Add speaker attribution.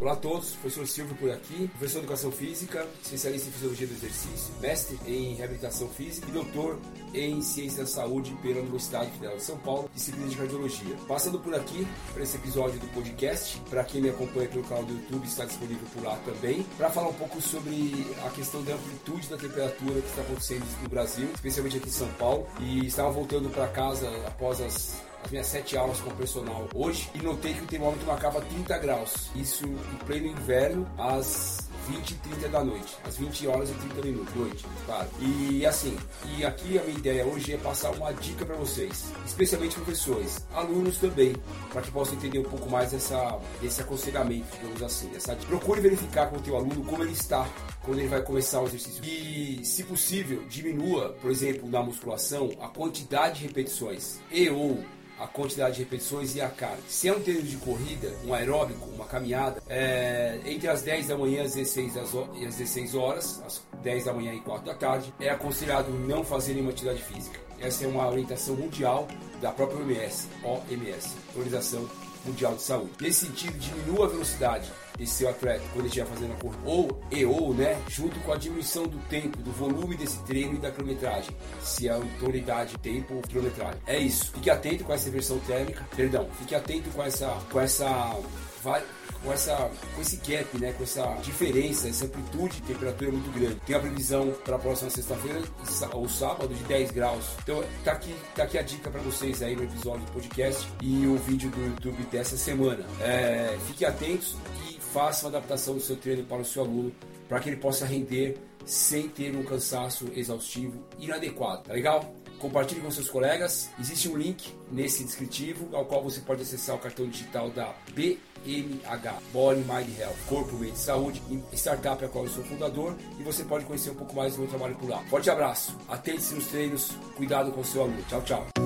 Speaker 1: Olá a todos, professor Silvio por aqui, professor de Educação Física, especialista em Fisiologia do Exercício, mestre em Reabilitação Física e doutor em Ciência da Saúde pela Universidade Federal de São Paulo, disciplina de Cardiologia. Passando por aqui, para esse episódio do podcast, para quem me acompanha pelo canal do YouTube, está disponível por lá também, para falar um pouco sobre a questão da amplitude da temperatura que está acontecendo no Brasil, especialmente aqui em São Paulo, e estava voltando para casa após as as minhas sete aulas com o personal hoje e notei que o termômetro marcava 30 graus. Isso em pleno inverno, às 20 e 30 da noite, às 20 horas e 30 minutos, noite, claro. E assim, e aqui a minha ideia hoje é passar uma dica para vocês, especialmente professores, alunos também, para que possam entender um pouco mais essa, esse aconselhamento, digamos assim. Essa, procure verificar com o teu aluno como ele está quando ele vai começar o exercício. E, se possível, diminua, por exemplo, na musculação, a quantidade de repetições e ou a quantidade de repetições e a carga. Se é um treino de corrida, um aeróbico, caminhada, é, entre as 10 da manhã as 16, e as 16 horas, às 10 da manhã e 4 da tarde, é aconselhado não fazer nenhuma atividade física. Essa é uma orientação mundial da própria OMS, OMS, Organização Mundial de Saúde. Nesse sentido, diminua a velocidade desse seu atleta quando ele estiver fazendo a corrida. Ou, e ou, né, junto com a diminuição do tempo, do volume desse treino e da quilometragem. Se a unidade, tempo ou quilometragem. É isso. Fique atento com essa inversão térmica. Perdão, fique atento com essa. Com essa com, essa, com esse gap, né, com essa diferença, essa amplitude de temperatura muito grande. Tem a previsão para a próxima sexta-feira ou sábado de 10 graus. Então tá aqui, tá aqui a dica para vocês aí no episódio do podcast e o vídeo do YouTube dessa semana. É, fiquem atentos e façam a adaptação do seu treino para o seu aluno para que ele possa render sem ter um cansaço exaustivo inadequado, tá legal? Compartilhe com seus colegas. Existe um link nesse descritivo ao qual você pode acessar o cartão digital da BMH, Body Mind Health, Corpo, Mente e Saúde, startup a qual eu sou fundador e você pode conhecer um pouco mais do meu trabalho por lá. Forte abraço, atente-se nos treinos, cuidado com o seu aluno. Tchau, tchau.